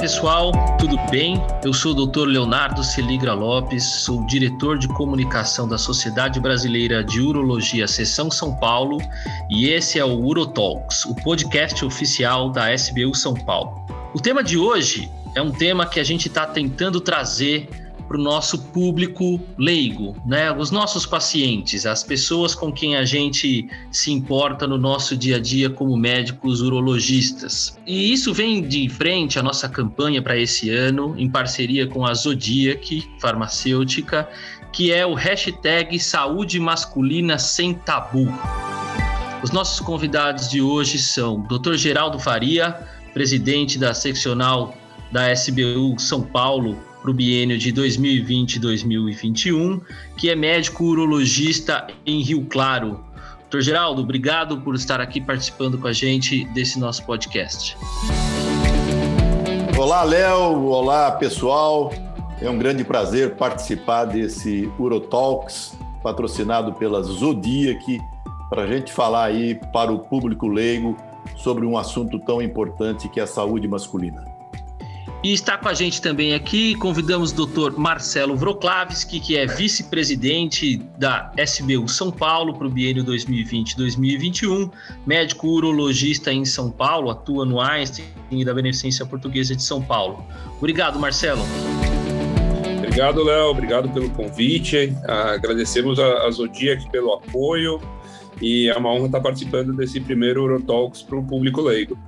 pessoal, tudo bem? Eu sou o Dr. Leonardo Celigra Lopes, sou diretor de comunicação da Sociedade Brasileira de Urologia Seção São Paulo e esse é o Urotalks, o podcast oficial da SBU São Paulo. O tema de hoje é um tema que a gente está tentando trazer para o nosso público leigo, né? Os nossos pacientes, as pessoas com quem a gente se importa no nosso dia a dia como médicos urologistas. E isso vem de frente à nossa campanha para esse ano, em parceria com a Zodiac Farmacêutica, que é o hashtag Saúde Masculina Sem Tabu. Os nossos convidados de hoje são Dr. Geraldo Faria, presidente da seccional da SBU São Paulo, para o biênio de 2020 e 2021, que é médico urologista em Rio Claro. Doutor Geraldo, obrigado por estar aqui participando com a gente desse nosso podcast. Olá, Léo. Olá, pessoal. É um grande prazer participar desse Urotalks, patrocinado pela Zodiac, para a gente falar aí para o público leigo sobre um assunto tão importante que é a saúde masculina. E está com a gente também aqui, convidamos o Dr. Marcelo Vroklavski, que é vice-presidente da SBU São Paulo para o biênio 2020-2021, médico urologista em São Paulo, atua no Einstein e da Beneficência Portuguesa de São Paulo. Obrigado, Marcelo. Obrigado, Léo. Obrigado pelo convite. Agradecemos a Zodiac pelo apoio e é uma honra estar participando desse primeiro Urotalks para o público leigo.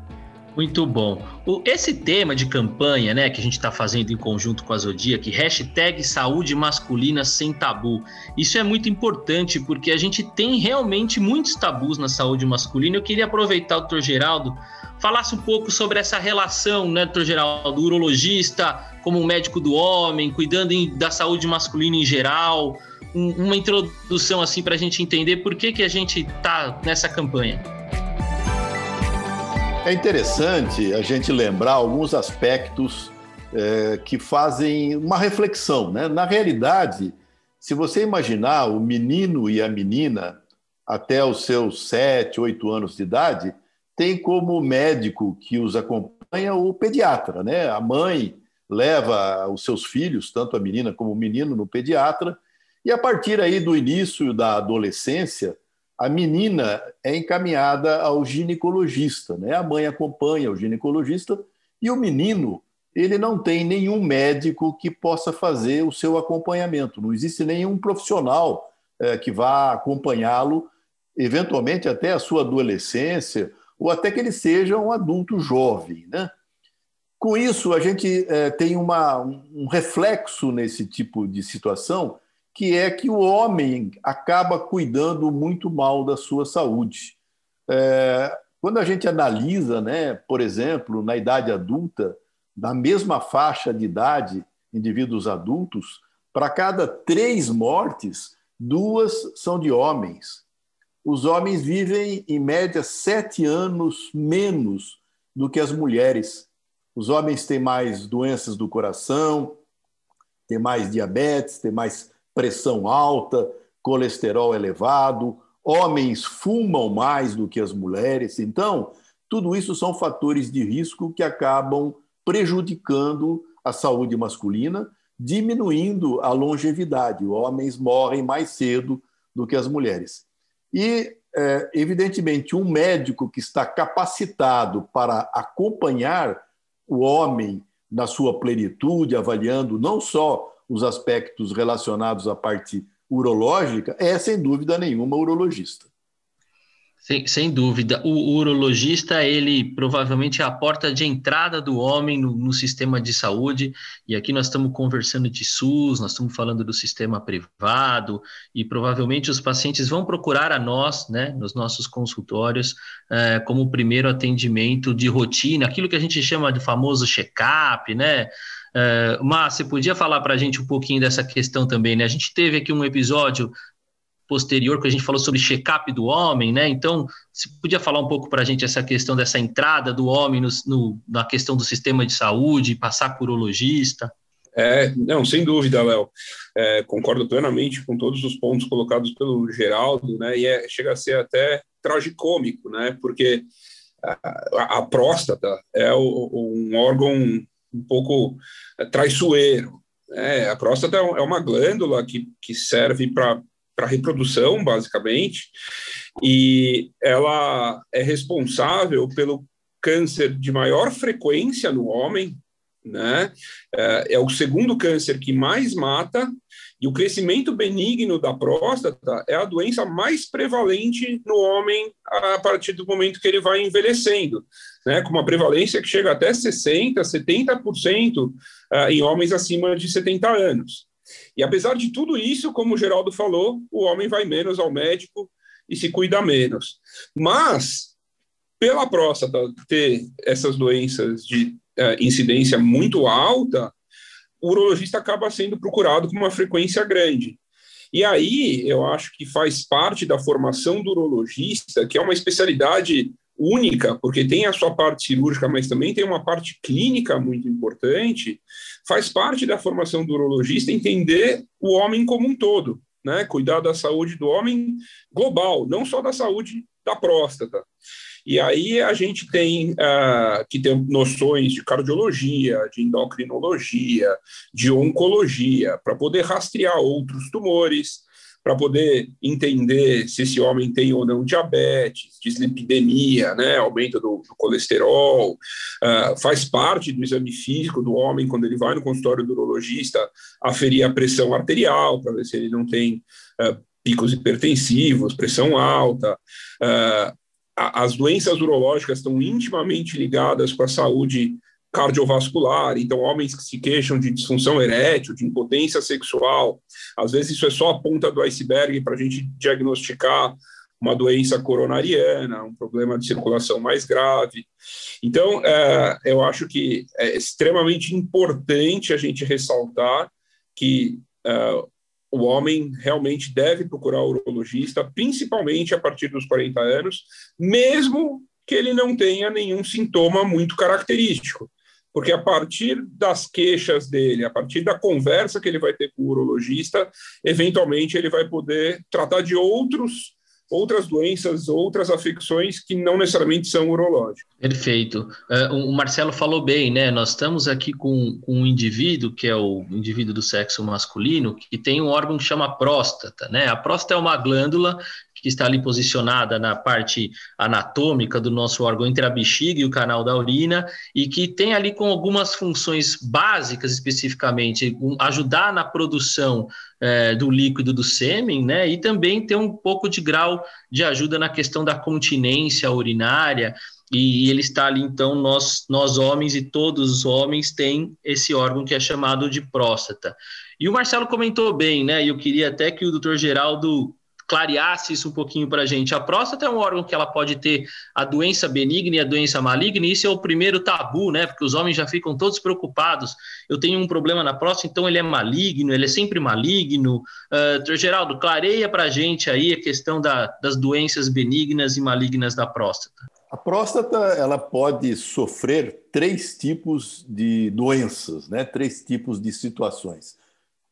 Muito bom. O, esse tema de campanha, né, que a gente está fazendo em conjunto com a Zodiac, hashtag saúde masculina sem tabu. Isso é muito importante porque a gente tem realmente muitos tabus na saúde masculina. Eu queria aproveitar doutor Geraldo, falasse um pouco sobre essa relação, né, doutor Geraldo, urologista como um médico do homem, cuidando em, da saúde masculina em geral. Um, uma introdução assim para a gente entender por que, que a gente está nessa campanha. É interessante a gente lembrar alguns aspectos é, que fazem uma reflexão. Né? Na realidade, se você imaginar o menino e a menina até os seus sete, oito anos de idade, tem como médico que os acompanha o pediatra. Né? A mãe leva os seus filhos, tanto a menina como o menino, no pediatra, e a partir aí do início da adolescência, a menina é encaminhada ao ginecologista, né? A mãe acompanha o ginecologista e o menino ele não tem nenhum médico que possa fazer o seu acompanhamento. Não existe nenhum profissional é, que vá acompanhá-lo, eventualmente até a sua adolescência ou até que ele seja um adulto jovem, né? Com isso, a gente é, tem uma, um reflexo nesse tipo de situação que é que o homem acaba cuidando muito mal da sua saúde. É, quando a gente analisa, né, por exemplo, na idade adulta, na mesma faixa de idade, indivíduos adultos, para cada três mortes, duas são de homens. Os homens vivem, em média, sete anos menos do que as mulheres. Os homens têm mais doenças do coração, têm mais diabetes, têm mais pressão alta, colesterol elevado, homens fumam mais do que as mulheres. Então, tudo isso são fatores de risco que acabam prejudicando a saúde masculina, diminuindo a longevidade. Homens morrem mais cedo do que as mulheres. E, é, evidentemente, um médico que está capacitado para acompanhar o homem na sua plenitude, avaliando não só os aspectos relacionados à parte urológica, é sem dúvida nenhuma urologista. Sem, sem, dúvida. O, urologista, ele provavelmente é a porta de entrada do homem no, no, sistema de saúde. E aqui nós estamos conversando de SUS, nós estamos falando do sistema privado, e provavelmente os pacientes vão procurar a nós, né, nos nossos consultórios, é, como primeiro atendimento de rotina, aquilo que a gente chama de famoso check-up, né? Uh, Mas você podia falar para a gente um pouquinho dessa questão também, né? A gente teve aqui um episódio posterior que a gente falou sobre check-up do homem, né? Então, você podia falar um pouco para a gente essa questão dessa entrada do homem no, no, na questão do sistema de saúde, passar por urologista? É, não, sem dúvida, Léo. É, concordo plenamente com todos os pontos colocados pelo Geraldo, né? E é, chega a ser até tragicômico, né? Porque a, a, a próstata é o, um órgão um pouco traiçoeiro. É, a próstata é uma glândula que, que serve para reprodução, basicamente, e ela é responsável pelo câncer de maior frequência no homem, né? É, é o segundo câncer que mais mata e o crescimento benigno da próstata é a doença mais prevalente no homem a partir do momento que ele vai envelhecendo, né, com uma prevalência que chega até 60%, 70% em homens acima de 70 anos. E apesar de tudo isso, como o Geraldo falou, o homem vai menos ao médico e se cuida menos. Mas, pela próstata ter essas doenças de incidência muito alta, o urologista acaba sendo procurado com uma frequência grande. E aí, eu acho que faz parte da formação do urologista, que é uma especialidade única, porque tem a sua parte cirúrgica, mas também tem uma parte clínica muito importante, faz parte da formação do urologista entender o homem como um todo, né? Cuidar da saúde do homem global, não só da saúde da próstata. E aí a gente tem uh, que ter noções de cardiologia, de endocrinologia, de oncologia, para poder rastrear outros tumores, para poder entender se esse homem tem ou não diabetes, dislipidemia, né, aumento do, do colesterol, uh, faz parte do exame físico do homem quando ele vai no consultório do urologista aferir a pressão arterial para ver se ele não tem uh, picos hipertensivos, pressão alta, uh, as doenças urológicas estão intimamente ligadas com a saúde cardiovascular, então homens que se queixam de disfunção erétil, de impotência sexual, às vezes isso é só a ponta do iceberg para a gente diagnosticar uma doença coronariana, um problema de circulação mais grave. Então, é, eu acho que é extremamente importante a gente ressaltar que é, o homem realmente deve procurar o urologista, principalmente a partir dos 40 anos, mesmo que ele não tenha nenhum sintoma muito característico. Porque a partir das queixas dele, a partir da conversa que ele vai ter com o urologista, eventualmente ele vai poder tratar de outros outras doenças, outras afecções que não necessariamente são urológicas. Perfeito. Uh, o Marcelo falou bem, né? Nós estamos aqui com, com, um indivíduo, que é o indivíduo do sexo masculino, que tem um órgão que chama próstata, né? A próstata é uma glândula que está ali posicionada na parte anatômica do nosso órgão entre a bexiga e o canal da urina, e que tem ali com algumas funções básicas especificamente, ajudar na produção é, do líquido do sêmen, né? E também ter um pouco de grau de ajuda na questão da continência urinária. E, ele está ali, então, nós, nós homens e todos os homens têm esse órgão que é chamado de próstata. E o Marcelo comentou bem, né? E eu queria até que o doutor Geraldo clareasse isso um pouquinho para a gente. A próstata é um órgão que ela pode ter a doença benigna e a doença maligna, e isso é o primeiro tabu, né? Porque os homens já ficam todos preocupados. Eu tenho um problema na próstata, então ele é maligno, ele é sempre maligno. Uh, Geraldo, clareia para a gente aí a questão da, das doenças benignas e malignas da próstata. A próstata ela pode sofrer três tipos de doenças, né? três tipos de situações.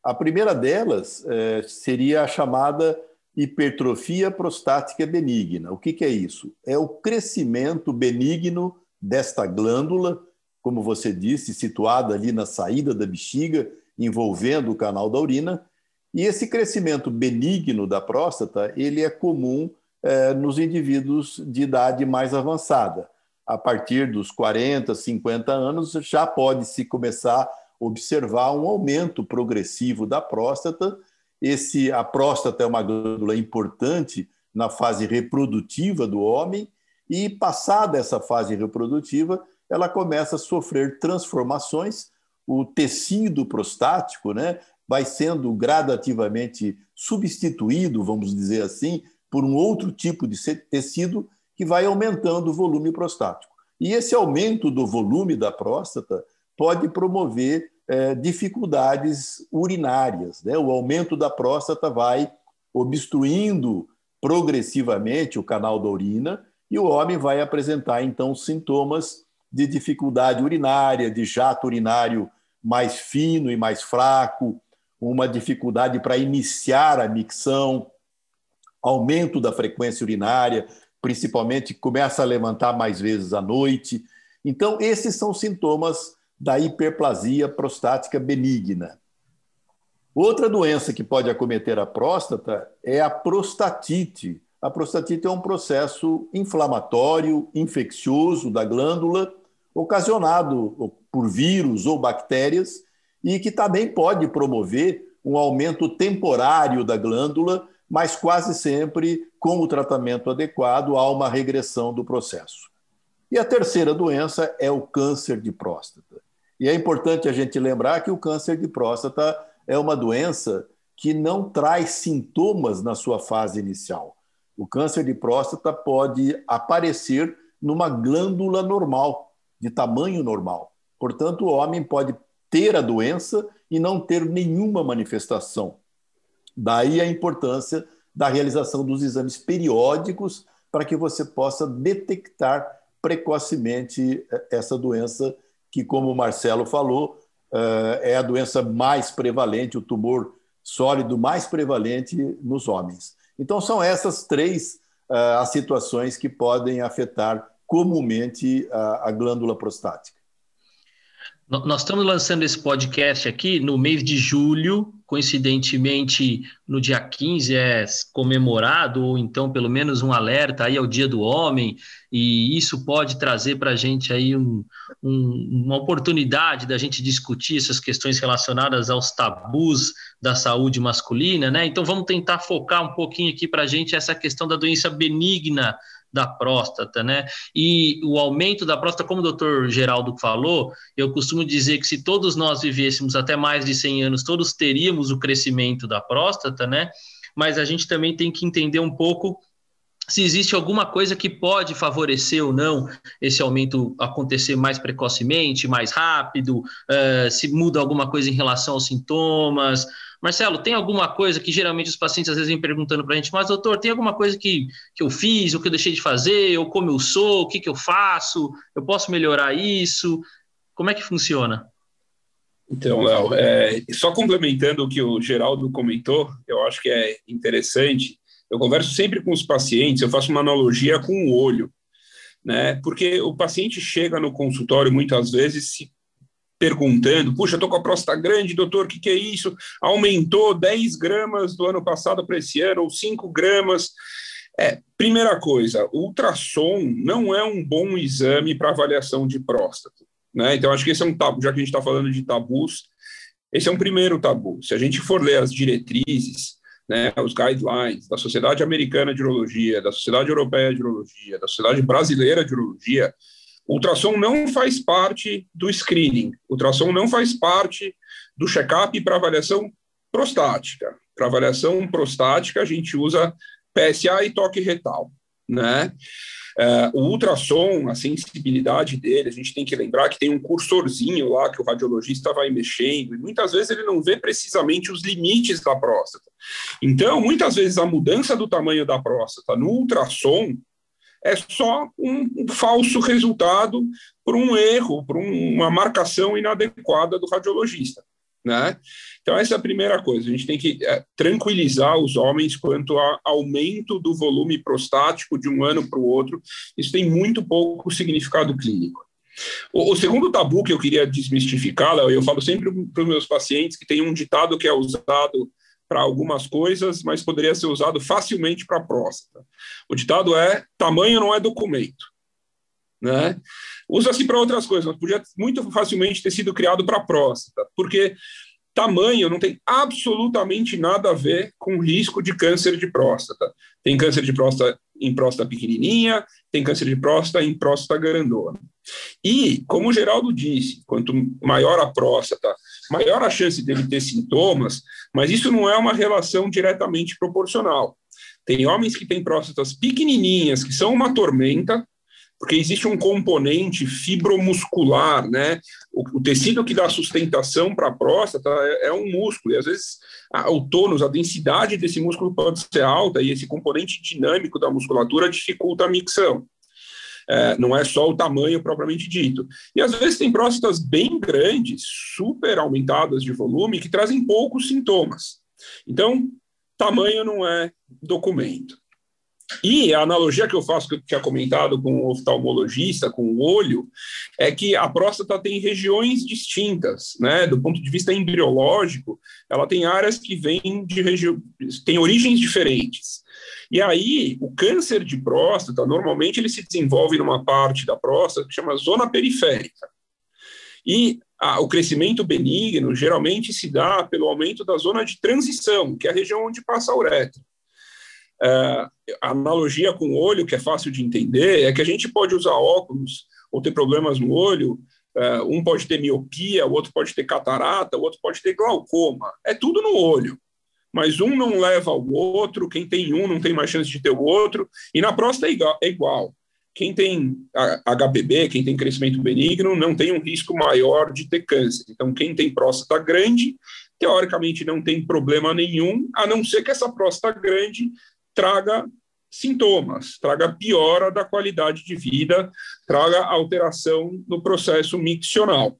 A primeira delas é, seria a chamada hipertrofia prostática benigna. O que, que é isso? É o crescimento benigno desta glândula, como você disse, situada ali na saída da bexiga, envolvendo o canal da urina. E esse crescimento benigno da próstata, ele é comum é, nos indivíduos de idade mais avançada. A partir dos 40, 50 anos, já pode-se começar a observar um aumento progressivo da próstata, esse, a próstata é uma glândula importante na fase reprodutiva do homem, e passada essa fase reprodutiva, ela começa a sofrer transformações. O tecido prostático né, vai sendo gradativamente substituído, vamos dizer assim, por um outro tipo de tecido que vai aumentando o volume prostático. E esse aumento do volume da próstata pode promover é, dificuldades urinárias. Né? O aumento da próstata vai obstruindo progressivamente o canal da urina e o homem vai apresentar, então, sintomas de dificuldade urinária, de jato urinário mais fino e mais fraco, uma dificuldade para iniciar a micção, aumento da frequência urinária, principalmente começa a levantar mais vezes à noite. Então, esses são sintomas da hiperplasia prostática benigna. Outra doença que pode acometer a próstata é a prostatite. A prostatite é um processo inflamatório, infeccioso da glândula, ocasionado por vírus ou bactérias, e que também pode promover um aumento temporário da glândula, mas quase sempre, com o tratamento adequado, há uma regressão do processo. E a terceira doença é o câncer de próstata. E é importante a gente lembrar que o câncer de próstata é uma doença que não traz sintomas na sua fase inicial. O câncer de próstata pode aparecer numa glândula normal, de tamanho normal. Portanto, o homem pode ter a doença e não ter nenhuma manifestação. Daí a importância da realização dos exames periódicos para que você possa detectar precocemente eh, essa doença, que, como o Marcelo falou, eh, é a doença mais prevalente, o tumor sólido mais prevalente nos homens. Então, são essas três eh, as situações que podem afetar comumente a, a glândula prostática. Nós estamos lançando esse podcast aqui no mês de julho, coincidentemente no dia 15 é comemorado, ou então pelo menos um alerta aí ao Dia do Homem, e isso pode trazer para a gente aí um, um, uma oportunidade da gente discutir essas questões relacionadas aos tabus da saúde masculina, né? Então vamos tentar focar um pouquinho aqui para a gente essa questão da doença benigna da próstata, né? E o aumento da próstata, como o doutor Geraldo falou, eu costumo dizer que se todos nós vivêssemos até mais de 100 anos, todos teríamos o crescimento da próstata, né? Mas a gente também tem que entender um pouco se existe alguma coisa que pode favorecer ou não esse aumento acontecer mais precocemente, mais rápido, uh, se muda alguma coisa em relação aos sintomas, Marcelo, tem alguma coisa que geralmente os pacientes às vezes vêm perguntando para a gente, mas doutor, tem alguma coisa que, que eu fiz, o que eu deixei de fazer, ou como eu sou, o que, que eu faço, eu posso melhorar isso? Como é que funciona? Então, Léo, é, só complementando o que o Geraldo comentou, eu acho que é interessante. Eu converso sempre com os pacientes, eu faço uma analogia com o olho, né? Porque o paciente chega no consultório muitas vezes se perguntando: puxa, estou com a próstata grande, doutor, o que, que é isso? Aumentou 10 gramas do ano passado para esse ano, ou 5 gramas. É, primeira coisa, ultrassom não é um bom exame para avaliação de próstata. Né? Então, acho que esse é um tabu, já que a gente está falando de tabus, esse é um primeiro tabu. Se a gente for ler as diretrizes, né, os guidelines da Sociedade Americana de Urologia, da Sociedade Europeia de Urologia, da Sociedade Brasileira de Urologia, ultrassom não faz parte do screening, ultrassom não faz parte do check-up para avaliação prostática. Para avaliação prostática, a gente usa PSA e toque retal, né? Uh, o ultrassom, a sensibilidade dele, a gente tem que lembrar que tem um cursorzinho lá que o radiologista vai mexendo, e muitas vezes ele não vê precisamente os limites da próstata. Então, muitas vezes a mudança do tamanho da próstata no ultrassom é só um, falso resultado por um erro, por um, uma marcação inadequada do radiologista. Né? Então, essa é a primeira coisa. A gente tem que é, tranquilizar os homens quanto ao aumento do volume prostático de um ano para o outro. Isso tem muito pouco significado clínico. O, o segundo tabu que eu queria desmistificar, eu falo sempre para os meus pacientes que tem um ditado que é usado para algumas coisas, mas poderia ser usado facilmente para próstata. O ditado é: tamanho não é documento. Né? Usa-se para outras coisas, mas podia muito facilmente ter sido criado para próstata, porque tamanho não tem absolutamente nada a ver com risco de câncer de próstata. Tem câncer de próstata em próstata pequenininha, tem câncer de próstata em próstata grandona. E, como o Geraldo disse, quanto maior a próstata, maior a chance dele ter sintomas, mas isso não é uma relação diretamente proporcional. Tem homens que têm próstatas pequenininhas, que são uma tormenta, porque existe um componente fibromuscular, né? O, o tecido que dá sustentação para a próstata é, é, um músculo, e às vezes a, o tônus, a densidade desse músculo pode ser alta, e esse componente dinâmico da musculatura dificulta a micção. É, não é só o tamanho propriamente dito. E às vezes tem próstatas bem grandes, super aumentadas de volume, que trazem poucos sintomas. Então, tamanho não é documento. E a analogia que eu faço, que eu tinha comentado com o oftalmologista, com o olho, é que a próstata tem regiões distintas, né? Do ponto de vista embriológico, ela tem áreas que vêm de regiões, tem origens diferentes. E aí, o câncer de próstata, normalmente ele se desenvolve numa parte da próstata que chama zona periférica. E o crescimento benigno geralmente se dá pelo aumento da zona de transição, que é a região onde passa a uretra. Uh, a analogia com o olho, que é fácil de entender, é que a gente pode usar óculos ou ter problemas no olho. Uh, um pode ter miopia, o outro pode ter catarata, o outro pode ter glaucoma. É tudo no olho. Mas um não leva ao outro, quem tem um não tem mais chance de ter o outro. E na próstata é igual. É igual. Quem tem HPB, quem tem crescimento benigno, não tem um risco maior de ter câncer. Então, quem tem próstata grande, teoricamente não tem problema nenhum, a não ser que essa próstata grande traga sintomas, traga piora da qualidade de vida, traga alteração no processo miccional.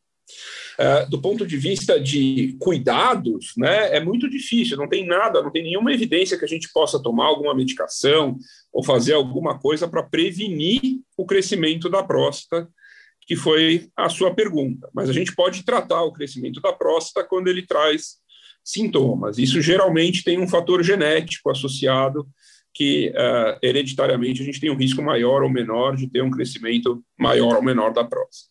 Uh, do ponto de vista de cuidados, né, é muito difícil, não tem nada, não tem nenhuma evidência que a gente possa tomar alguma medicação ou fazer alguma coisa para prevenir o crescimento da próstata, que foi a sua pergunta. Mas a gente pode tratar o crescimento da próstata quando ele traz sintomas. Isso geralmente tem um fator genético associado que uh, hereditariamente a gente tem um risco maior ou menor de ter um crescimento maior ou menor da próstata.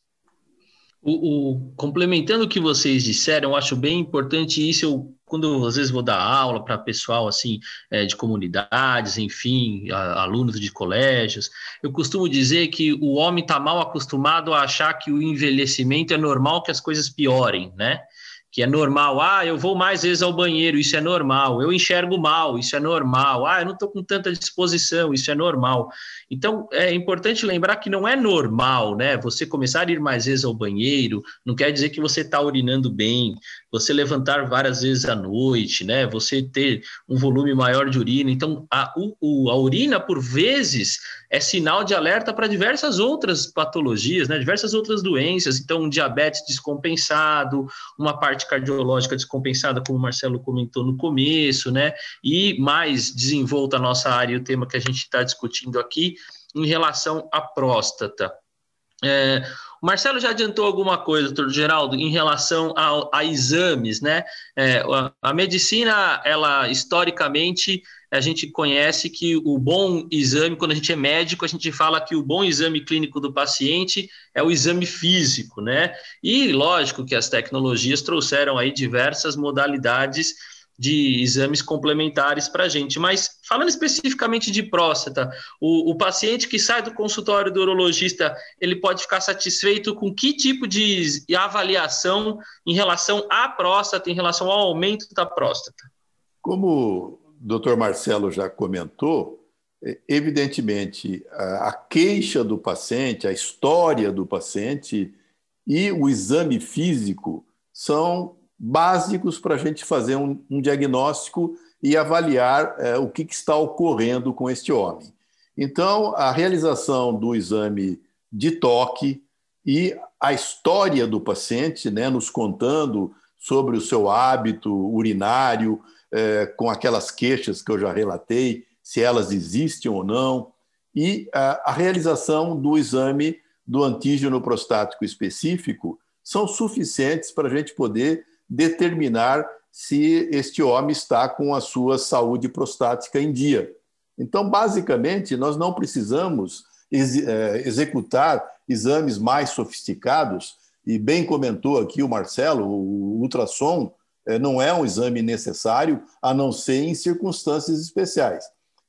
O, o, complementando o que vocês disseram, eu acho bem importante isso. Eu, quando às vezes vou dar aula para pessoal assim é, de comunidades, enfim, a, alunos de colégios, eu costumo dizer que o homem está mal acostumado a achar que o envelhecimento é normal que as coisas piorem, né? Que é normal. Ah, eu vou mais vezes ao banheiro, isso é normal. Eu enxergo mal, isso é normal. Ah, eu não estou com tanta disposição, isso é normal. Então, é importante lembrar que não é normal, né? Você começar a ir mais vezes ao banheiro, não quer dizer que você está urinando bem, você levantar várias vezes à noite, né? Você ter um volume maior de urina. Então, a, o, a urina, por vezes, é sinal de alerta para diversas outras patologias, né? Diversas outras doenças. Então, um diabetes descompensado, uma parte cardiológica descompensada, como o Marcelo comentou no começo, né? E mais desenvolta a nossa área, o tema que a gente está discutindo aqui, em relação à próstata. É, o Marcelo já adiantou alguma coisa, doutor Geraldo, em relação a, a exames, né? É, a, a, medicina, ela historicamente, a gente conhece que o bom exame, quando a gente é médico, a gente fala que o bom exame clínico do paciente é o exame físico, né? E lógico que as tecnologias trouxeram aí diversas modalidades de exames complementares para a gente. Mas falando especificamente de próstata, o, o, paciente que sai do consultório do urologista, ele pode ficar satisfeito com que tipo de avaliação em relação à próstata, em relação ao aumento da próstata? Como o doutor Marcelo já comentou, evidentemente, a queixa do paciente, a história do paciente e o exame físico são básicos para a gente fazer um, um, diagnóstico e avaliar é, o que, que, está ocorrendo com este homem. Então, a realização do exame de toque e a história do paciente, né, nos contando sobre o seu hábito urinário, é, com aquelas queixas que eu já relatei, se elas existem ou não, e a, a realização do exame do antígeno prostático específico são suficientes para a gente poder determinar se este homem está com a sua saúde prostática em dia. Então, basicamente, nós não precisamos é, executar exames mais sofisticados, e bem comentou aqui o Marcelo, o ultrassom é, não é um exame necessário, a não ser em circunstâncias especiais.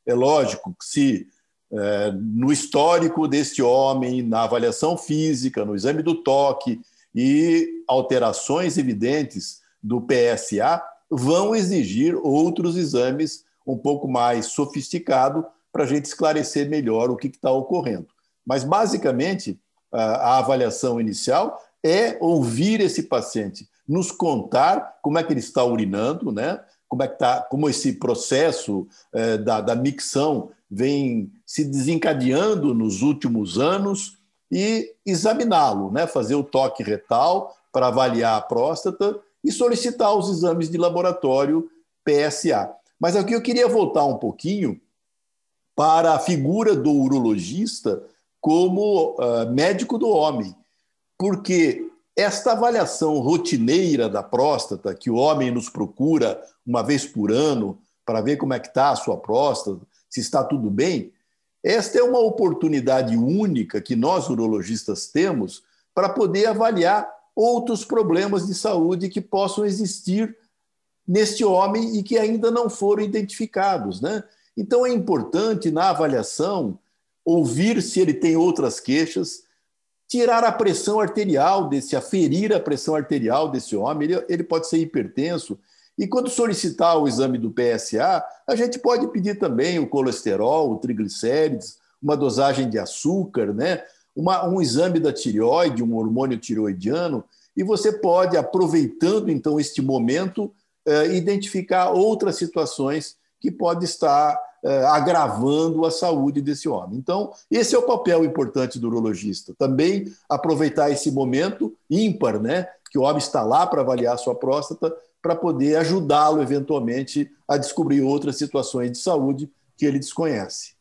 É lógico que se é, no histórico deste homem, na avaliação física, no exame do toque, e alterações evidentes do PSA vão exigir outros exames um pouco mais sofisticados para a gente esclarecer melhor o que está ocorrendo. Mas, basicamente, a avaliação inicial é ouvir esse paciente, nos contar como é que ele está urinando, né? como, é que tá, como esse processo é, da, da micção vem se desencadeando nos últimos anos, e examiná-lo, né? fazer o toque retal para avaliar a próstata e solicitar os exames de laboratório PSA. Mas aqui eu queria voltar um pouquinho para a figura do urologista como uh, médico do homem, porque esta avaliação rotineira da próstata, que o homem nos procura uma vez por ano para ver como é que está a sua próstata, se está tudo bem, esta é uma oportunidade única que nós urologistas temos para poder avaliar outros problemas de saúde que possam existir neste homem e que ainda não foram identificados, né? Então é importante na avaliação ouvir se ele tem outras queixas, tirar a pressão arterial desse, aferir a pressão arterial desse homem, ele, ele pode ser hipertenso. E quando solicitar o exame do PSA, a gente pode pedir também o colesterol, o triglicérides, uma dosagem de açúcar, né? Uma, um exame da tireoide, um hormônio tireoidiano, e você pode, aproveitando então este momento, eh, identificar outras situações que pode estar eh, agravando a saúde desse homem. Então, esse é o papel importante do urologista, também aproveitar esse momento ímpar, né, que o homem está lá para avaliar a sua próstata, para poder ajudá-lo eventualmente a descobrir outras situações de saúde que ele desconhece.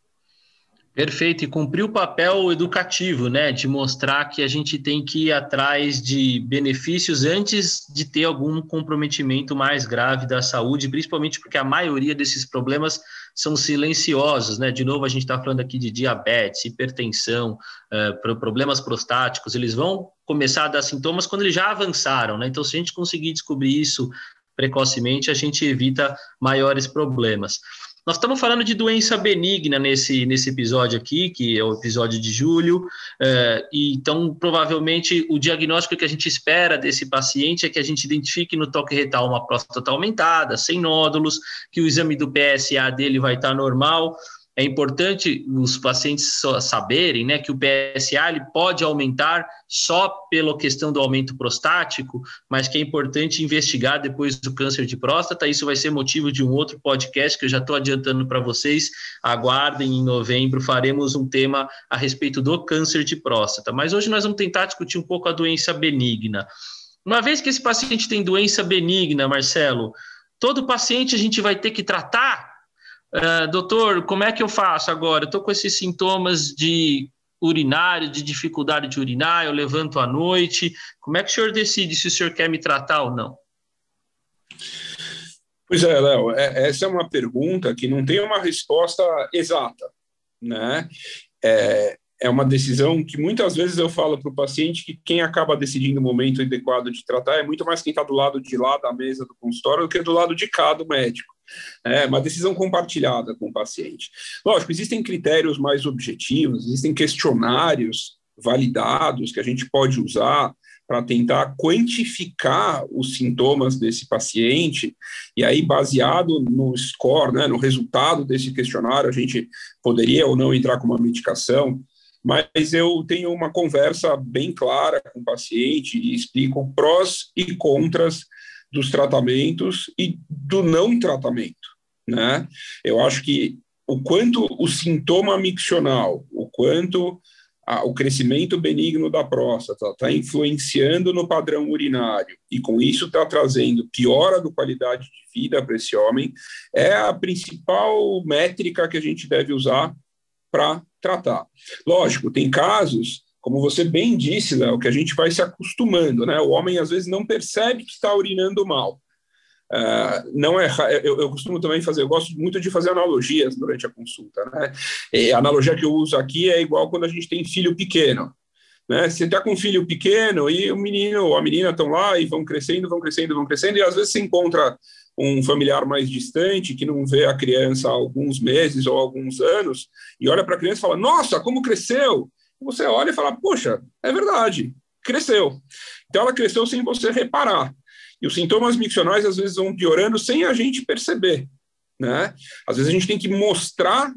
Perfeito, e cumprir o papel educativo, né, de mostrar que a gente tem que ir atrás de benefícios antes de ter algum comprometimento mais grave da saúde, principalmente porque a maioria desses problemas são silenciosos, né? De novo, a gente está falando aqui de diabetes, hipertensão, uh, problemas prostáticos, eles vão começar a dar sintomas quando eles já avançaram, né? Então, se a gente conseguir descobrir isso precocemente, a gente evita maiores problemas. Nós estamos falando de doença benigna nesse, nesse episódio aqui, que é o episódio de julho, é, e então provavelmente o diagnóstico que a gente espera desse paciente é que a gente identifique no toque retal uma próstata aumentada, sem nódulos, que o exame do PSA dele vai estar normal, é importante os pacientes saberem né, que o PSA ele pode aumentar só pela questão do aumento prostático, mas que é importante investigar depois do câncer de próstata. Isso vai ser motivo de um outro podcast que eu já estou adiantando para vocês. Aguardem, em novembro faremos um tema a respeito do câncer de próstata. Mas hoje nós vamos tentar discutir um pouco a doença benigna. Uma vez que esse paciente tem doença benigna, Marcelo, todo paciente a gente vai ter que tratar Uh, doutor, como é que eu faço agora? Eu estou com esses sintomas de urinário, de dificuldade de urinar, eu levanto à noite. Como é que o senhor decide se o senhor quer me tratar ou não? Pois é, Léo, é, essa é uma pergunta que não tem uma resposta exata, né? É, é uma decisão que muitas vezes eu falo para o paciente que quem acaba decidindo o momento adequado de tratar é muito mais quem está do lado de lá da mesa do consultório do que do lado de cá do médico. É uma decisão compartilhada com o paciente. Lógico, existem critérios mais objetivos, existem questionários validados que a gente pode usar para tentar quantificar os sintomas desse paciente, e aí, baseado no score, né, no resultado desse questionário, a gente poderia ou não entrar com uma medicação, mas eu tenho uma conversa bem clara com o paciente e explico prós e contras dos tratamentos e do não tratamento, né? Eu acho que o quanto o sintoma miccional, o quanto a, o crescimento benigno da próstata está influenciando no padrão urinário e com isso está trazendo piora da qualidade de vida para esse homem, é a principal métrica que a gente deve usar para tratar. Lógico, tem casos como você bem disse, Léo, que a gente vai se acostumando, né? O homem às vezes não percebe que está urinando mal. Uh, não é, eu, eu, costumo também fazer, eu gosto muito de fazer analogias durante a consulta, né? E a analogia que eu uso aqui é igual quando a gente tem filho pequeno, né? Você está com um filho pequeno e o menino ou a menina estão lá e vão crescendo, vão crescendo, vão crescendo, e às vezes você encontra um familiar mais distante que não vê a criança há alguns meses ou alguns anos e olha para a criança e fala: Nossa, como cresceu! Você olha e fala, poxa, é verdade, cresceu. Então ela cresceu sem você reparar. E os sintomas miccionais às vezes vão piorando sem a gente perceber, né? Às vezes a gente tem que mostrar,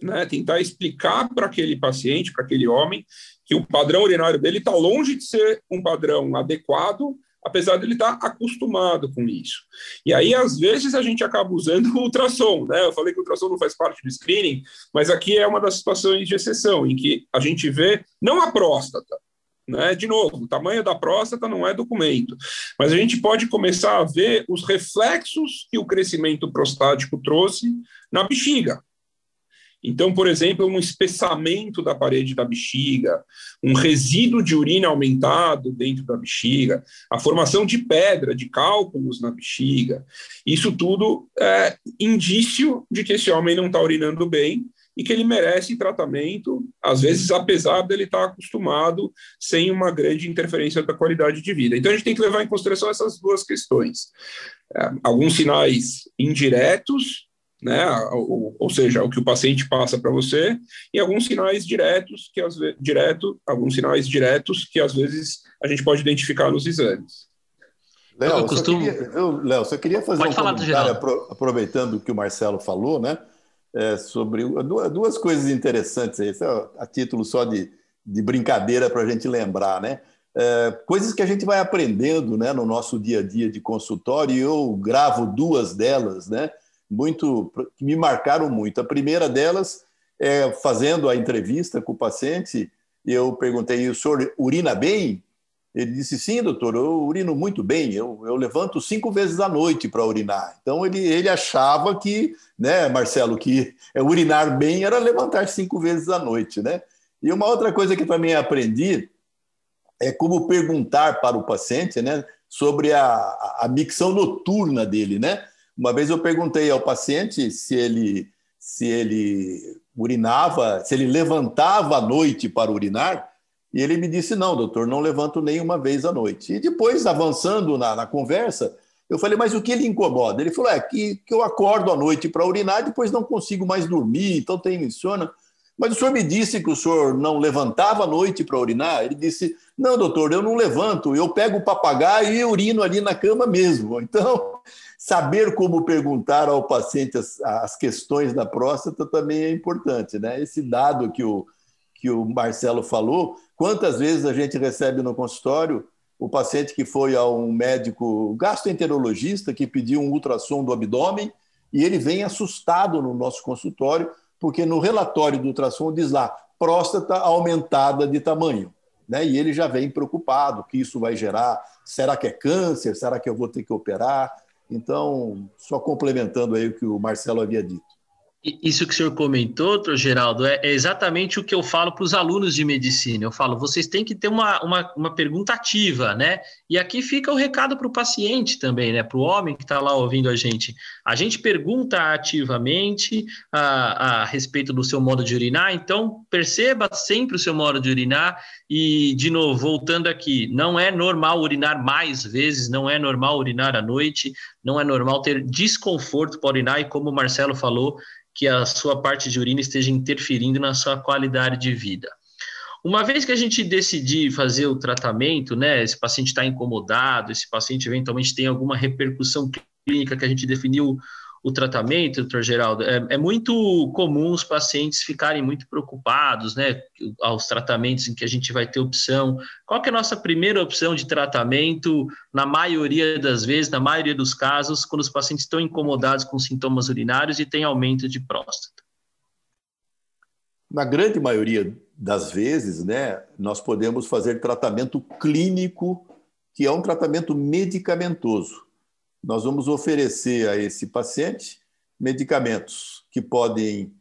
né, tentar explicar para aquele paciente, para aquele homem, que o padrão urinário dele está longe de ser um padrão adequado apesar de ele estar acostumado com isso. E aí, às vezes, a gente acaba usando o ultrassom, né? Eu falei que o ultrassom não faz parte do screening, mas aqui é uma das situações de exceção, em que a gente vê não a próstata, né? De novo, o tamanho da próstata não é documento, mas a gente pode começar a ver os reflexos que o crescimento prostático trouxe na bexiga. Então, por exemplo, um espessamento da parede da bexiga, um resíduo de urina aumentado dentro da bexiga, a formação de pedra, de cálculos na bexiga, isso tudo é indício de que esse homem não está urinando bem e que ele merece tratamento, às vezes apesar dele estar acostumado sem uma grande interferência da qualidade de vida. Então a gente tem que levar em consideração essas duas questões. É, alguns sinais indiretos, né, ou, ou, seja, o que o paciente passa para você, e alguns sinais diretos que às vezes, direto, alguns sinais diretos que às vezes a gente pode identificar nos exames. Léo, eu, costumo... só queria, eu, Léo, só queria fazer Pode um comentário aproveitando o que o Marcelo falou, né? é, sobre duas coisas interessantes aí, a título só de, de brincadeira para a gente lembrar, né? É, coisas que a gente vai aprendendo né, no nosso dia a dia de consultório, e eu gravo duas delas, né? Muito, que me marcaram muito. A primeira delas é fazendo a entrevista com o paciente, eu perguntei: o senhor urina bem? Ele disse: sim, doutor, eu urino muito bem, eu, eu levanto cinco vezes à noite para urinar. Então ele, ele achava que, né, Marcelo, que é, urinar bem era levantar cinco vezes à noite, né? E uma outra coisa que também aprendi é como perguntar para o paciente, né, sobre a, a micção noturna dele, né? Uma vez eu perguntei ao paciente se ele se ele urinava, se ele levantava à noite para urinar, e ele me disse: Não, doutor, não levanto nem uma vez à noite. E depois, avançando na, na conversa, eu falei: Mas o que lhe incomoda? Ele falou: É que, que eu acordo à noite para urinar, depois não consigo mais dormir, então tem insônia. Mas o senhor me disse que o senhor não levantava à noite para urinar? Ele disse: Não, doutor, eu não levanto, eu pego o papagaio e urino ali na cama mesmo. Então, saber como perguntar ao paciente as, as questões da próstata também é importante, né? Esse dado que o, que o Marcelo falou Quantas vezes a gente recebe no consultório o paciente que foi a um médico gastroenterologista que pediu um ultrassom do abdômen e ele vem assustado no nosso consultório, porque no relatório do ultrassom diz lá próstata aumentada de tamanho. Né? E ele já vem preocupado que isso vai gerar. Será que é câncer? Será que eu vou ter que operar? Então, só complementando aí o que o Marcelo havia dito. Isso que o senhor comentou, doutor Geraldo, é, é exatamente o que eu falo para os alunos de medicina. Eu falo, vocês têm que ter uma, uma, uma pergunta ativa, né? E aqui fica o recado para o paciente também, né? Para o homem que está lá ouvindo a gente. A gente pergunta ativamente a, a respeito do seu modo de urinar, então perceba sempre o seu modo de urinar. E, de novo, voltando aqui, não é normal urinar mais vezes, não é normal urinar à noite, não é normal ter desconforto para urinar, e como o Marcelo falou, que a sua parte de urina esteja interferindo na sua qualidade de vida. Uma vez que a gente decidir fazer o tratamento, né, esse paciente está incomodado, esse paciente eventualmente tem alguma repercussão clínica que a gente definiu o tratamento, doutor Geraldo, é, é, muito comum os pacientes ficarem muito preocupados, né, aos tratamentos em que a gente vai ter opção. Qual é a nossa primeira opção de tratamento, na maioria das vezes, na maioria dos casos, quando os pacientes estão incomodados com sintomas urinários e têm aumento de próstata? Na grande maioria das vezes, né, nós podemos fazer tratamento clínico, que é um tratamento medicamentoso nós vamos oferecer a esse paciente medicamentos que podem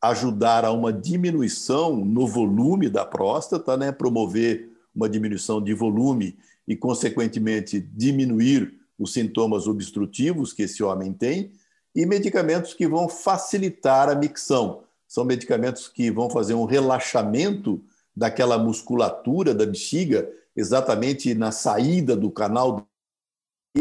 ajudar a uma diminuição no volume da próstata, né? promover uma diminuição de volume e, consequentemente, diminuir os sintomas obstrutivos que esse homem tem, e medicamentos que vão facilitar a micção. São medicamentos que vão fazer um relaxamento daquela musculatura da bexiga, exatamente na saída do canal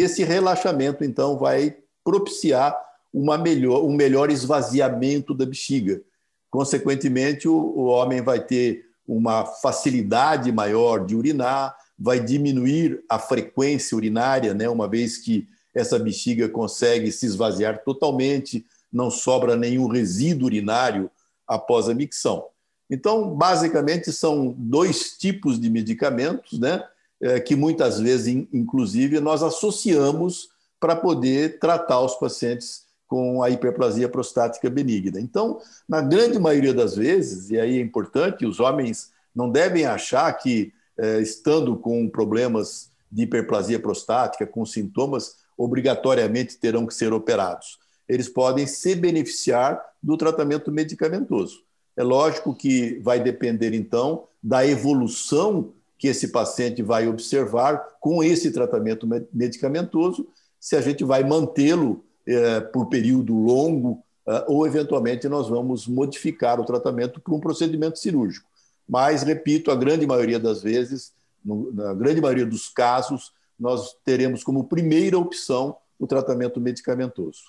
esse relaxamento, então, vai propiciar uma melhor, um melhor esvaziamento da bexiga. Consequentemente, o, o homem vai ter uma facilidade maior de urinar, vai diminuir a frequência urinária, né, uma vez que essa bexiga consegue se esvaziar totalmente, não sobra nenhum resíduo urinário após a micção. Então, basicamente, são dois tipos de medicamentos, né? É, que muitas vezes, inclusive, nós associamos para poder tratar os pacientes com a hiperplasia prostática benigna. Então, na grande maioria das vezes, e aí é importante, os homens não devem achar que, é, estando com problemas de hiperplasia prostática, com sintomas, obrigatoriamente terão que ser operados. eles podem se beneficiar do tratamento medicamentoso. É lógico que vai depender, então, da evolução que esse paciente vai observar com esse tratamento medicamentoso, se a gente vai mantê-lo é, por período longo é, ou, eventualmente, nós vamos modificar o tratamento para um procedimento cirúrgico. Mas, repito, a grande maioria das vezes, no, na grande maioria dos casos, nós teremos como primeira opção o tratamento medicamentoso.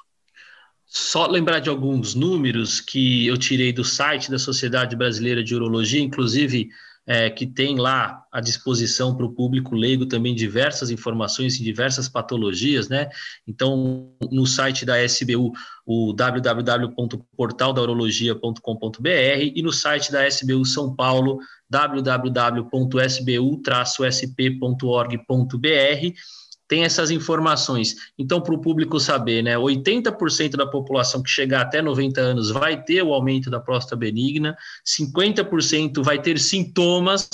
Só lembrar de alguns números que eu tirei do site da Sociedade Brasileira de Urologia, inclusive é, que tem lá à disposição para o público leigo também diversas informações em diversas patologias, né? Então, no site da SBU, o www.portaldaurologia.com.br e no site da SBU São Paulo, www.sbu-sp.org.br tem essas informações. Então, para o público saber, né, 80% da população que chegar até 90 anos vai ter o aumento da próstata benigna, 50% vai ter sintomas,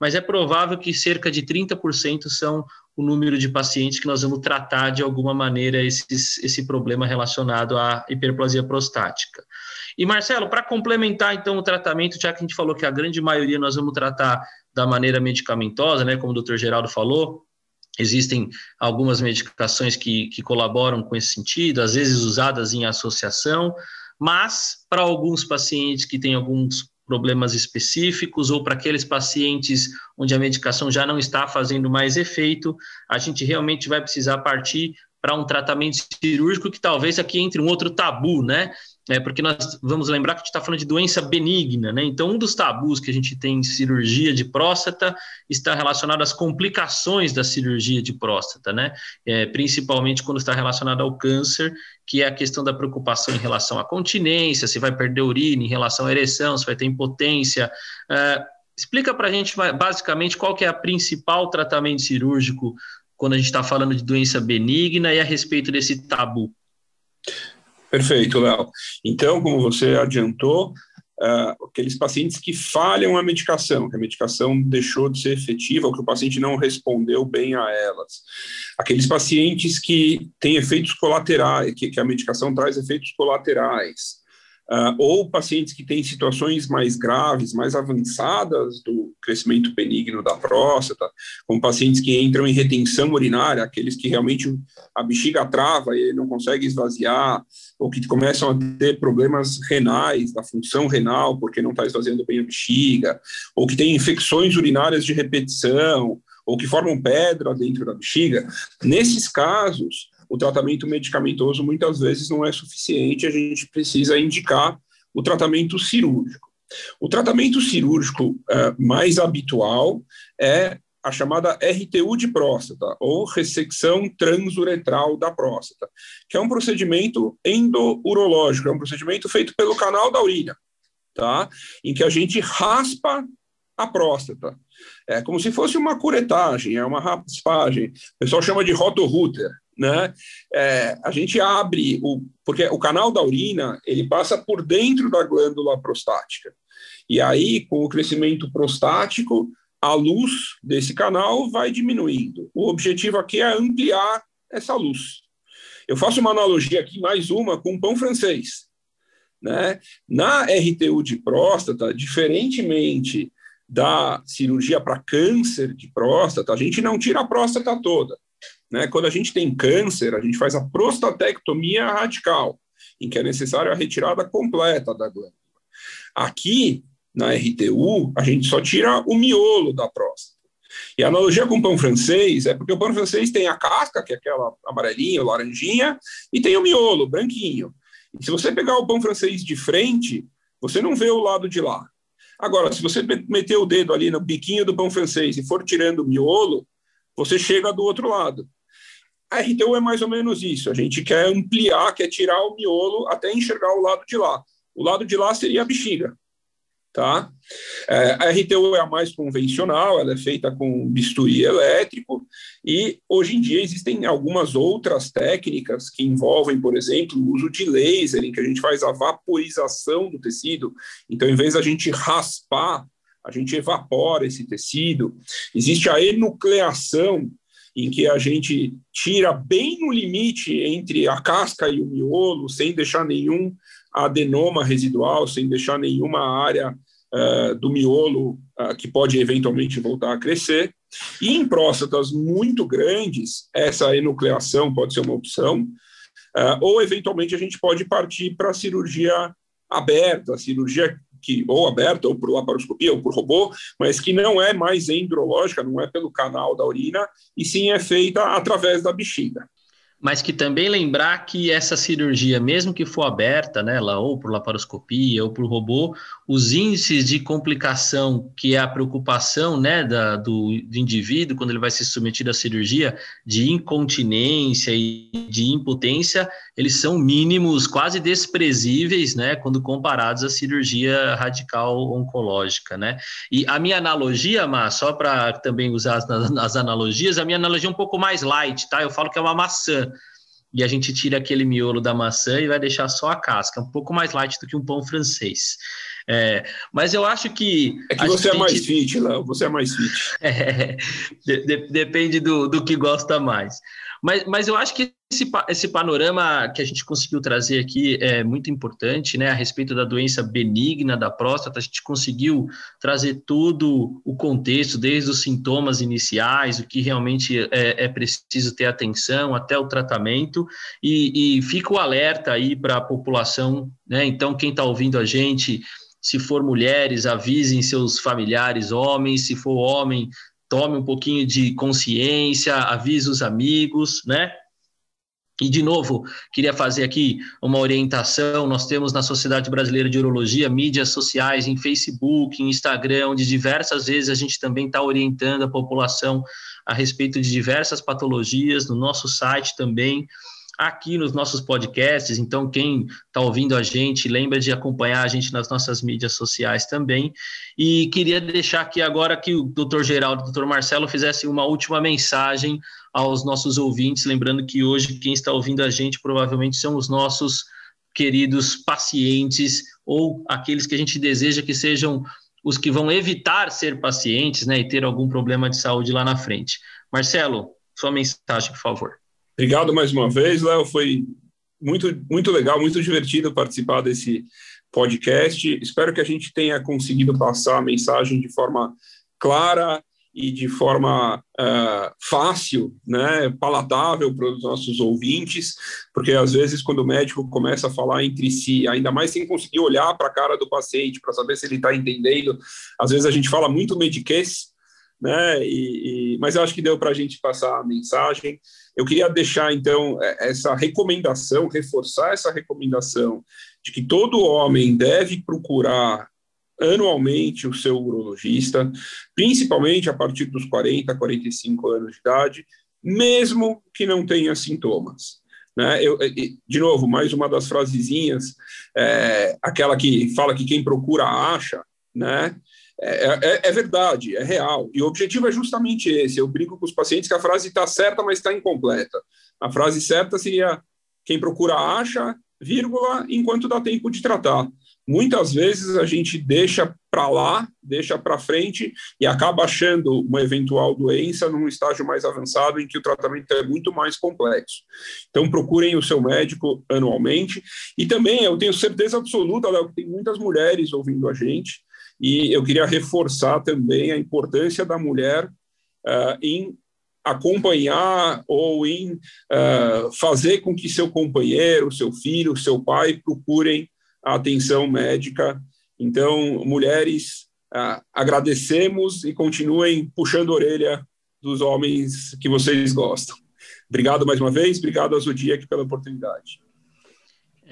mas é provável que cerca de 30% são o número de pacientes que nós vamos tratar de alguma maneira esses, esse problema relacionado à hiperplasia prostática. E Marcelo, para complementar então o tratamento, já que a gente falou que a grande maioria nós vamos tratar da maneira medicamentosa, né, como o doutor Geraldo falou, Existem algumas medicações que, que colaboram com esse sentido, às vezes usadas em associação, mas para alguns pacientes que têm alguns problemas específicos ou para aqueles pacientes onde a medicação já não está fazendo mais efeito, a gente realmente vai precisar partir para um tratamento cirúrgico que talvez aqui entre um outro tabu, né? É porque nós vamos lembrar que a gente está falando de doença benigna, né? Então, um dos tabus que a gente tem em cirurgia de próstata está relacionado às complicações da cirurgia de próstata, né? É, principalmente quando está relacionado ao câncer, que é a questão da preocupação em relação à continência, se vai perder urina, em relação à ereção, se vai ter impotência. É, explica para a gente basicamente qual que é a principal tratamento cirúrgico quando a gente está falando de doença benigna e a respeito desse tabu. Perfeito, Léo. Então, como você adiantou, uh, aqueles pacientes que falham a medicação, que a medicação deixou de ser efetiva, ou que o paciente não respondeu bem a elas. Aqueles pacientes que têm efeitos colaterais, que, que a medicação traz efeitos colaterais uh, ou pacientes que têm situações mais graves, mais avançadas do crescimento benigno da próstata, como pacientes que entram em retenção urinária, aqueles que realmente a bexiga trava e não consegue esvaziar, ou que começam a ter problemas renais, da função renal, porque não está esvaziando bem a bexiga, ou que têm infecções urinárias de repetição, ou que formam pedra dentro da bexiga, nesses casos, o tratamento medicamentoso muitas vezes não é suficiente, a gente precisa indicar o tratamento cirúrgico. O tratamento cirúrgico é, mais habitual é a chamada RTU de próstata, ou ressecção transuretral da próstata, que é um procedimento endourológico, é um procedimento feito pelo canal da urina, tá? em que a gente raspa a próstata. É como se fosse uma curetagem, é uma raspagem. O pessoal chama de rotorruter né? É, a gente abre o porque o canal da urina ele passa por dentro da glândula prostática e aí com o crescimento prostático a luz desse canal vai diminuindo. O objetivo aqui é ampliar essa luz. Eu faço uma analogia aqui mais uma com o pão francês, né? Na RTU de próstata, diferentemente da cirurgia para câncer de próstata, a gente não tira a próstata toda. Né? Quando a gente tem câncer, a gente faz a prostatectomia radical, em que é necessária a retirada completa da glândula. Aqui, na RTU, a gente só tira o miolo da próstata. E a analogia com o pão francês é porque o pão francês tem a casca, que é aquela amarelinha, laranjinha, e tem o miolo, branquinho. E se você pegar o pão francês de frente, você não vê o lado de lá. Agora, se você meter o dedo ali no biquinho do pão francês e for tirando o miolo, você chega do outro lado. A RTU é mais ou menos isso. A gente quer ampliar, quer tirar o miolo até enxergar o lado de lá. O lado de lá seria a bexiga. Tá? É, a RTU é a mais convencional, ela é feita com bisturi elétrico e hoje em dia existem algumas outras técnicas que envolvem, por exemplo, o uso de laser, em que a gente faz a vaporização do tecido. Então, em vez da gente raspar, a gente evapora esse tecido. Existe a enucleação, em que a gente tira bem no limite entre a casca e o miolo, sem deixar nenhum adenoma residual, sem deixar nenhuma área uh, do miolo uh, que pode eventualmente voltar a crescer. E em próstatas muito grandes, essa enucleação pode ser uma opção, uh, ou eventualmente a gente pode partir para a cirurgia aberta, cirurgia que ou aberta, ou por laparoscopia, ou por robô, mas que não é mais endrológica, não é pelo canal da urina, e sim é feita através da bexiga. Mas que também lembrar que essa cirurgia, mesmo que for aberta, né, ou por laparoscopia ou por robô, os índices de complicação, que é a preocupação né, da, do, do indivíduo quando ele vai ser submetido à cirurgia, de incontinência e de impotência, eles são mínimos, quase desprezíveis, né, quando comparados à cirurgia radical oncológica, né? E a minha analogia, Má, só para também usar as, as analogias, a minha analogia é um pouco mais light, tá? Eu falo que é uma maçã e a gente tira aquele miolo da maçã e vai deixar só a casca, um pouco mais light do que um pão francês. É, mas eu acho que. É que você é mais fit, Léo, você é mais fit. É, de, de, depende do, do que gosta mais. Mas, mas eu acho que esse, esse panorama que a gente conseguiu trazer aqui é muito importante, né? A respeito da doença benigna da próstata, a gente conseguiu trazer todo o contexto, desde os sintomas iniciais, o que realmente é, é preciso ter atenção, até o tratamento, e, e fica o alerta aí para a população, né? Então, quem está ouvindo a gente, se for mulheres, avisem seus familiares homens, se for homem, tome um pouquinho de consciência, avise os amigos, né? E, de novo, queria fazer aqui uma orientação. Nós temos na Sociedade Brasileira de Urologia mídias sociais em Facebook, em Instagram, onde diversas vezes a gente também está orientando a população a respeito de diversas patologias, no nosso site também aqui nos nossos podcasts. Então, quem está ouvindo a gente, lembra de acompanhar a gente nas nossas mídias sociais também. E queria deixar aqui agora que o doutor Geraldo e o doutor Marcelo fizessem uma última mensagem aos nossos ouvintes, lembrando que hoje quem está ouvindo a gente provavelmente são os nossos queridos pacientes ou aqueles que a gente deseja que sejam os que vão evitar ser pacientes né, e ter algum problema de saúde lá na frente. Marcelo, sua mensagem, por favor. Obrigado mais uma vez, Léo. Foi muito, muito legal, muito divertido participar desse podcast. Espero que a gente tenha conseguido passar a mensagem de forma clara e de forma uh, fácil, né, palatável para os nossos ouvintes, porque às vezes quando o médico começa a falar entre si, ainda mais sem conseguir olhar para a cara do paciente para saber se ele está entendendo, às vezes a gente fala muito mediquês, né, e, e, mas eu acho que deu para a gente passar a mensagem. Eu queria deixar, então, é, essa recomendação, reforçar essa recomendação de que todo homem deve procurar anualmente o seu urologista, principalmente a partir dos 40, 45 anos de idade, mesmo que não tenha sintomas. Né? Eu, de novo, mais uma das frasezinhas, é, aquela que fala que quem procura acha, né? É, é, é, verdade, é real. E o objetivo é justamente esse. Eu brinco com os pacientes que a frase está certa, mas está incompleta. A frase certa seria: quem procura acha, vírgula, enquanto dá tempo de tratar. Muitas vezes a gente deixa para lá, deixa para frente e acaba achando uma eventual doença num estágio mais avançado em que o tratamento é muito mais complexo. Então procurem o seu médico anualmente. E também eu tenho certeza absoluta, Léo, que tem muitas mulheres ouvindo a gente e eu queria reforçar também a importância da mulher uh, em acompanhar ou em uh, fazer com que seu companheiro, seu filho, seu pai procurem a atenção médica. Então, mulheres, uh, agradecemos e continuem puxando a orelha dos homens que vocês gostam. Obrigado mais uma vez, obrigado a Zodiac pela oportunidade.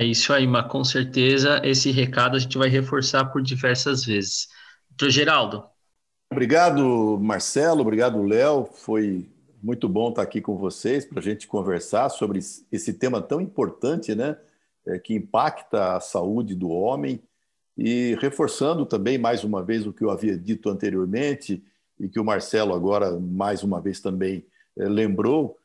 É isso aí, mas com certeza esse recado a gente vai reforçar por diversas vezes. Doutor Geraldo. Obrigado, Marcelo, obrigado, Léo. Foi muito bom estar aqui com vocês para a gente conversar sobre esse tema tão importante, né? É, que impacta a saúde do homem. E reforçando também, mais uma vez, o que eu havia dito anteriormente e que o Marcelo agora, mais uma vez, também é, lembrou,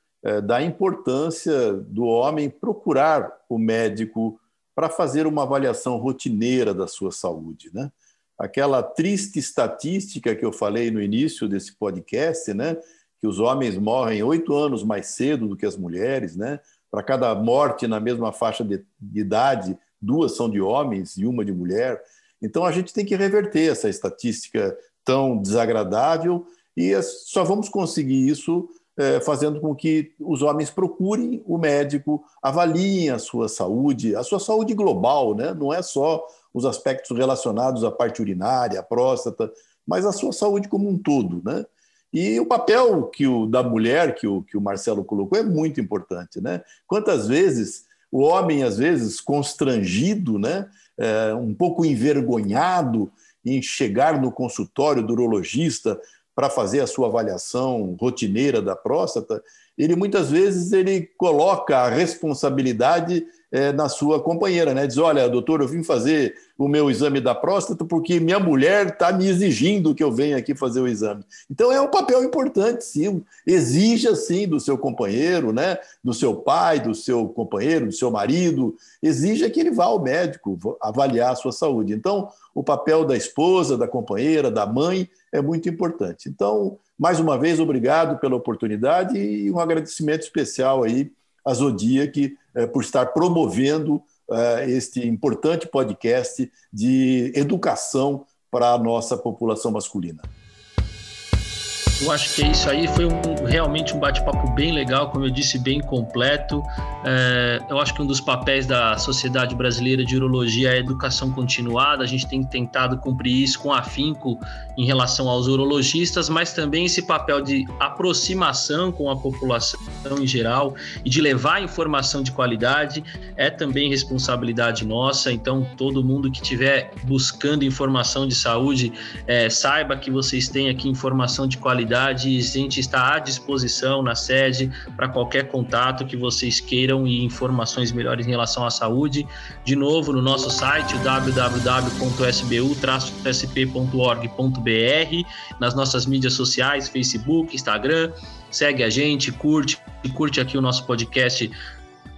da importância do homem procurar o médico para fazer uma avaliação rotineira da sua saúde, né? Aquela triste estatística que eu falei no início desse podcast, né? que os homens morrem oito anos mais cedo do que as mulheres, né? Para cada morte na mesma faixa de, de idade, duas são de homens e uma de mulher. Então a gente tem que reverter essa estatística tão desagradável e só vamos conseguir isso é, fazendo com que os homens procurem o médico, avaliem a sua saúde, a sua saúde global, né? não é só os aspectos relacionados à parte urinária, à próstata, mas a sua saúde como um todo. Né? E o papel que o, da mulher, que o, que o Marcelo colocou, é muito importante. Né? Quantas vezes o homem, às vezes, constrangido, né? É, um pouco envergonhado em chegar no consultório do urologista para fazer a sua avaliação rotineira da próstata, ele muitas vezes ele coloca a responsabilidade é, na sua companheira, né? Diz: olha, doutor, eu vim fazer o meu exame da próstata porque minha mulher está me exigindo que eu venha aqui fazer o exame. Então é um papel importante, sim. Exija sim do seu companheiro, né? Do seu pai, do seu companheiro, do seu marido, exija que ele vá ao médico avaliar a sua saúde. Então, o papel da esposa, da companheira, da mãe é muito importante. Então, mais uma vez, obrigado pela oportunidade e um agradecimento especial aí à Zodiac eh, por estar promovendo eh, este importante podcast de educação para a nossa população masculina. Eu acho que é isso aí. Foi um, realmente um bate-papo bem legal, como eu disse, bem completo. É, eu acho que um dos papéis da Sociedade Brasileira de Urologia é a educação continuada. A gente tem tentado cumprir isso com afinco em relação aos urologistas, mas também esse papel de aproximação com a população em geral e de levar informação de qualidade é também responsabilidade nossa. Então, todo mundo que estiver buscando informação de saúde, é, saiba que vocês têm aqui informação de qualidade a gente está à disposição na sede para qualquer contato que vocês queiram e informações melhores em relação à saúde. De novo, no nosso site www.sbu-sp.org.br, nas nossas mídias sociais, Facebook, Instagram. Segue a gente, curte, curte aqui o nosso podcast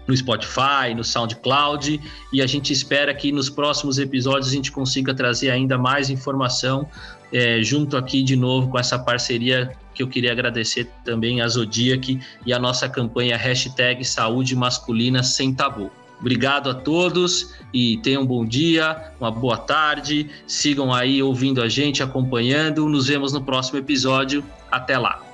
no Spotify, no SoundCloud, e a gente espera que nos próximos episódios a gente consiga trazer ainda mais informação é, junto aqui de novo com essa parceria que eu queria agradecer também a Zodiac e a nossa campanha hashtag Saúde Masculina Sem Tabu. Obrigado a todos e tenham um bom dia, uma boa tarde. Sigam aí ouvindo a gente, acompanhando. Nos vemos no próximo episódio. Até lá.